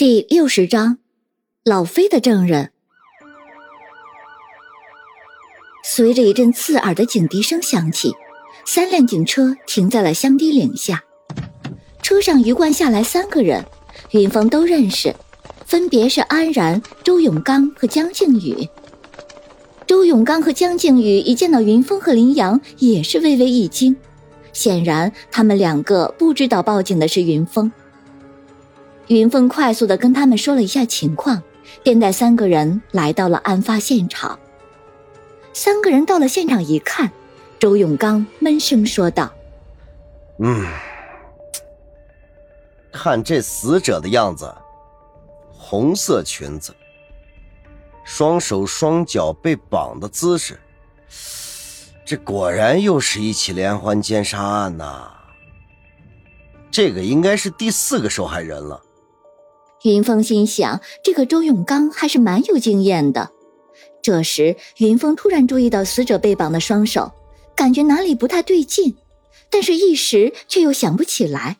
第六十章，老飞的证人。随着一阵刺耳的警笛声响起，三辆警车停在了香堤岭下。车上一贯下来三个人，云峰都认识，分别是安然、周永刚和江靖宇。周永刚和江靖宇一见到云峰和林阳，也是微微一惊，显然他们两个不知道报警的是云峰。云峰快速的跟他们说了一下情况，便带三个人来到了案发现场。三个人到了现场一看，周永刚闷声说道：“嗯，看这死者的样子，红色裙子，双手双脚被绑的姿势，这果然又是一起连环奸杀案呐！这个应该是第四个受害人了。”云峰心想，这个周永刚还是蛮有经验的。这时，云峰突然注意到死者被绑的双手，感觉哪里不太对劲，但是一时却又想不起来。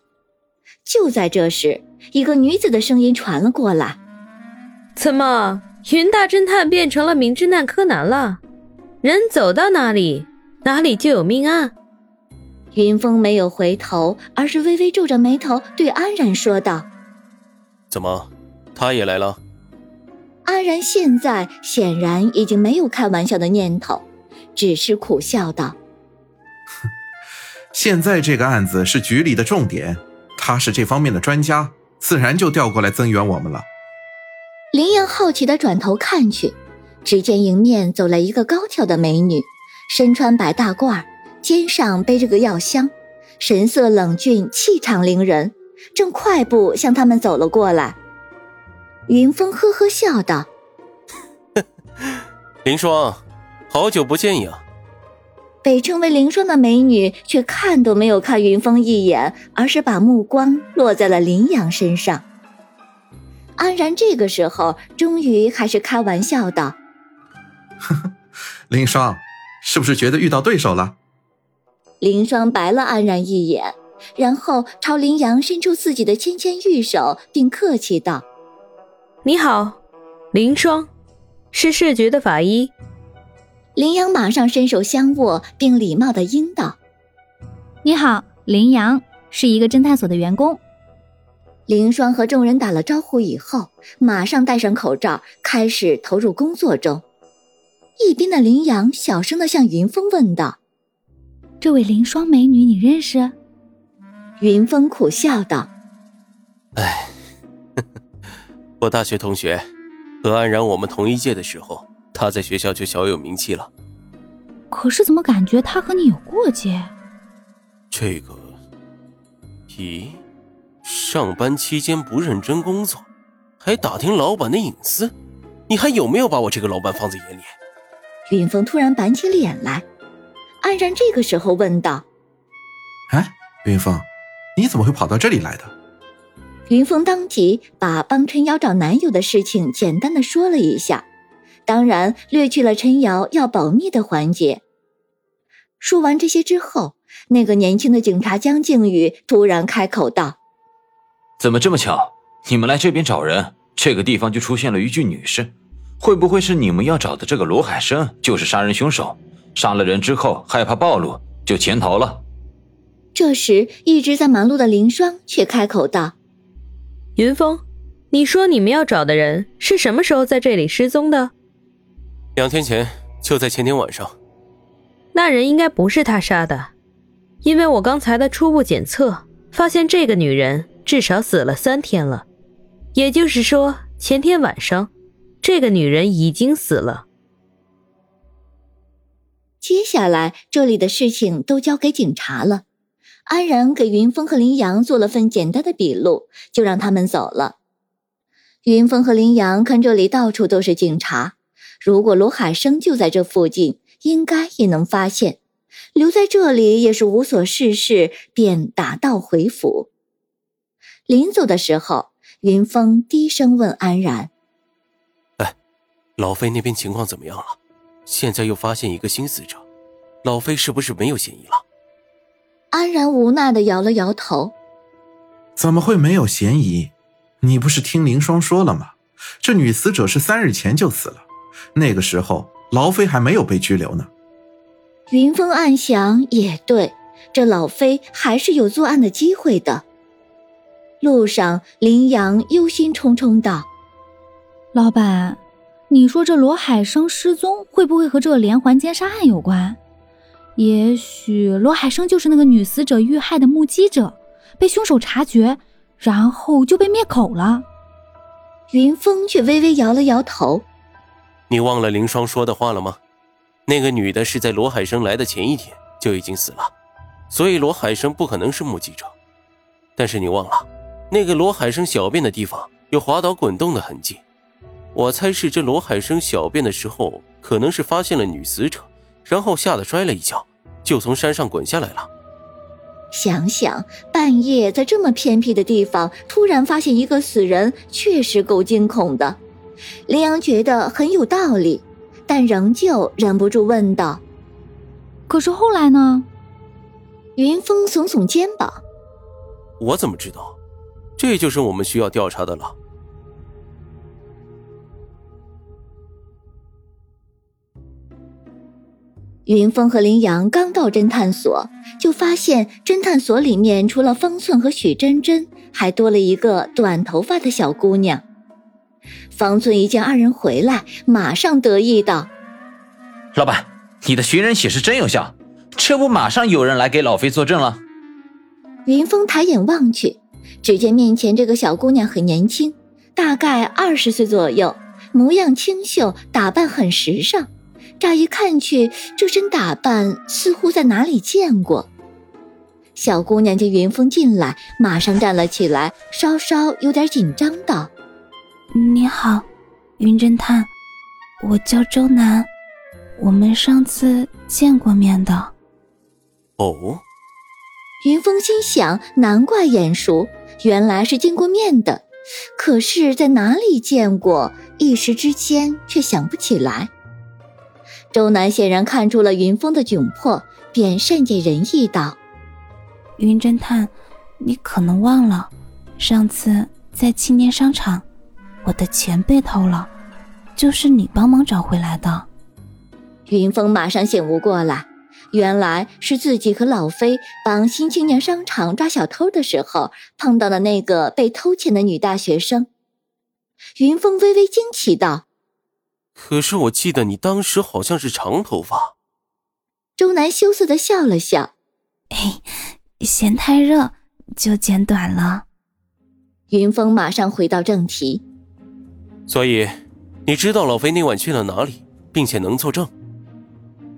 就在这时，一个女子的声音传了过来：“怎么，云大侦探变成了名侦探柯南了？人走到哪里，哪里就有命案。”云峰没有回头，而是微微皱着眉头对安然说道。怎么，他也来了？安然现在显然已经没有开玩笑的念头，只是苦笑道：“ 现在这个案子是局里的重点，他是这方面的专家，自然就调过来增援我们了。”林阳好奇的转头看去，只见迎面走来一个高挑的美女，身穿白大褂，肩上背着个药箱，神色冷峻，气场凌人。正快步向他们走了过来，云峰呵呵笑道：“林霜，好久不见呀。”被称为林霜的美女却看都没有看云峰一眼，而是把目光落在了林阳身上。安然这个时候终于还是开玩笑道：“林霜，是不是觉得遇到对手了？”林霜白了安然一眼。然后朝林阳伸出自己的纤纤玉手，并客气道：“你好，林霜，是市局的法医。”林阳马上伸手相握，并礼貌的应道：“你好，林阳，是一个侦探所的员工。”林霜和众人打了招呼以后，马上戴上口罩，开始投入工作中。一边的林阳小声的向云峰问道：“这位林霜美女，你认识？”云峰苦笑道：“哎，我大学同学和安然，我们同一届的时候，他在学校就小有名气了。可是怎么感觉他和你有过节？这个，咦，上班期间不认真工作，还打听老板的隐私，你还有没有把我这个老板放在眼里？”云峰突然板起脸来，安然这个时候问道：“哎，云峰。”你怎么会跑到这里来的？云峰当即把帮陈瑶找男友的事情简单的说了一下，当然略去了陈瑶要保密的环节。说完这些之后，那个年轻的警察江靖宇突然开口道：“怎么这么巧？你们来这边找人，这个地方就出现了一具女尸，会不会是你们要找的这个罗海生就是杀人凶手？杀了人之后害怕暴露，就潜逃了？”这时，一直在忙碌的林霜却开口道：“云峰，你说你们要找的人是什么时候在这里失踪的？两天前，就在前天晚上。那人应该不是他杀的，因为我刚才的初步检测发现，这个女人至少死了三天了。也就是说，前天晚上，这个女人已经死了。接下来，这里的事情都交给警察了。”安然给云峰和林阳做了份简单的笔录，就让他们走了。云峰和林阳看这里到处都是警察，如果罗海生就在这附近，应该也能发现。留在这里也是无所事事，便打道回府。临走的时候，云峰低声问安然：“哎，老飞那边情况怎么样了？现在又发现一个新死者，老飞是不是没有嫌疑了？”安然无奈的摇了摇头：“怎么会没有嫌疑？你不是听凌霜说了吗？这女死者是三日前就死了，那个时候劳飞还没有被拘留呢。云峰暗想，也对，这老飞还是有作案的机会的。路上，林阳忧心忡忡道：“老板，你说这罗海生失踪会不会和这个连环奸杀案有关？也许罗海生就是那个女死者遇害的目击者，被凶手察觉，然后就被灭口了。”云峰却微微摇了摇头：“你忘了林霜说的话了吗？”那个女的是在罗海生来的前一天就已经死了，所以罗海生不可能是目击者。但是你忘了，那个罗海生小便的地方有滑倒滚动的痕迹。我猜是这罗海生小便的时候，可能是发现了女死者，然后吓得摔了一跤，就从山上滚下来了。想想半夜在这么偏僻的地方突然发现一个死人，确实够惊恐的。林阳觉得很有道理。但仍旧忍不住问道：“可是后来呢？”云峰耸耸肩膀：“我怎么知道？这就是我们需要调查的了。”云峰和林阳刚到侦探所，就发现侦探所里面除了方寸和许真真，还多了一个短头发的小姑娘。方寸一见二人回来，马上得意道：“老板，你的寻人启事真有效，这不马上有人来给老飞作证了。”云峰抬眼望去，只见面前这个小姑娘很年轻，大概二十岁左右，模样清秀，打扮很时尚。乍一看去，这身打扮似乎在哪里见过。小姑娘见云峰进来，马上站了起来，稍稍有点紧张道。你好，云侦探，我叫周南，我们上次见过面的。哦，云峰心想，难怪眼熟，原来是见过面的，可是在哪里见过，一时之间却想不起来。周南显然看出了云峰的窘迫，便善解人意道：“云侦探，你可能忘了，上次在青年商场。”我的钱被偷了，就是你帮忙找回来的。云峰马上醒悟过来，原来是自己和老飞帮新青年商场抓小偷的时候碰到的那个被偷钱的女大学生。云峰微微惊奇道：“可是我记得你当时好像是长头发。”周南羞涩的笑了笑：“哎，嫌太热就剪短了。”云峰马上回到正题。所以，你知道老飞那晚去了哪里，并且能作证。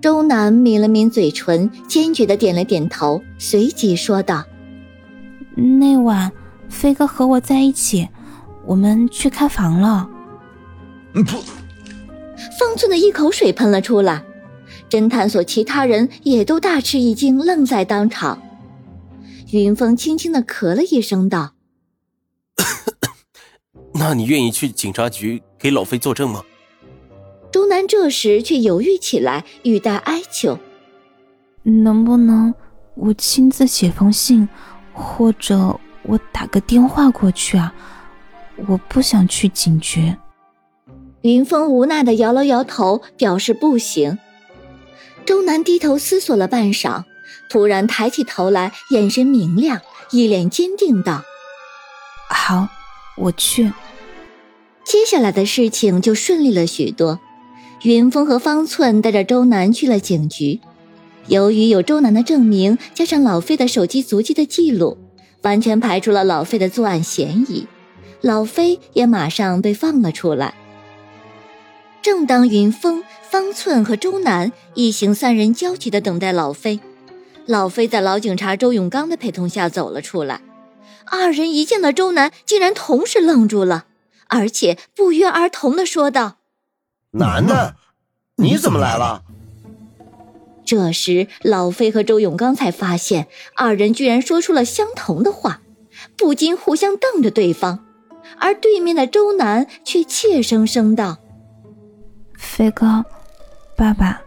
周南抿了抿嘴唇，坚决的点了点头，随即说道：“那晚，飞哥和我在一起，我们去开房了。”不，方寸的一口水喷了出来，侦探所其他人也都大吃一惊，愣在当场。云峰轻轻的咳了一声，道。那你愿意去警察局给老飞作证吗？周南这时却犹豫起来，语带哀求：“能不能我亲自写封信，或者我打个电话过去啊？我不想去警局。”云峰无奈的摇了摇头，表示不行。周南低头思索了半晌，突然抬起头来，眼神明亮，一脸坚定道：“好，我去。”接下来的事情就顺利了许多。云峰和方寸带着周南去了警局，由于有周南的证明，加上老费的手机足迹的记录，完全排除了老费的作案嫌疑。老费也马上被放了出来。正当云峰、方寸和周南一行三人焦急地等待老飞，老飞在老警察周永刚的陪同下走了出来。二人一见到周南，竟然同时愣住了。而且不约而同的说道：“男的，你怎么来了？”这时，老飞和周永刚才发现二人居然说出了相同的话，不禁互相瞪着对方。而对面的周南却怯生生道：“飞哥，爸爸，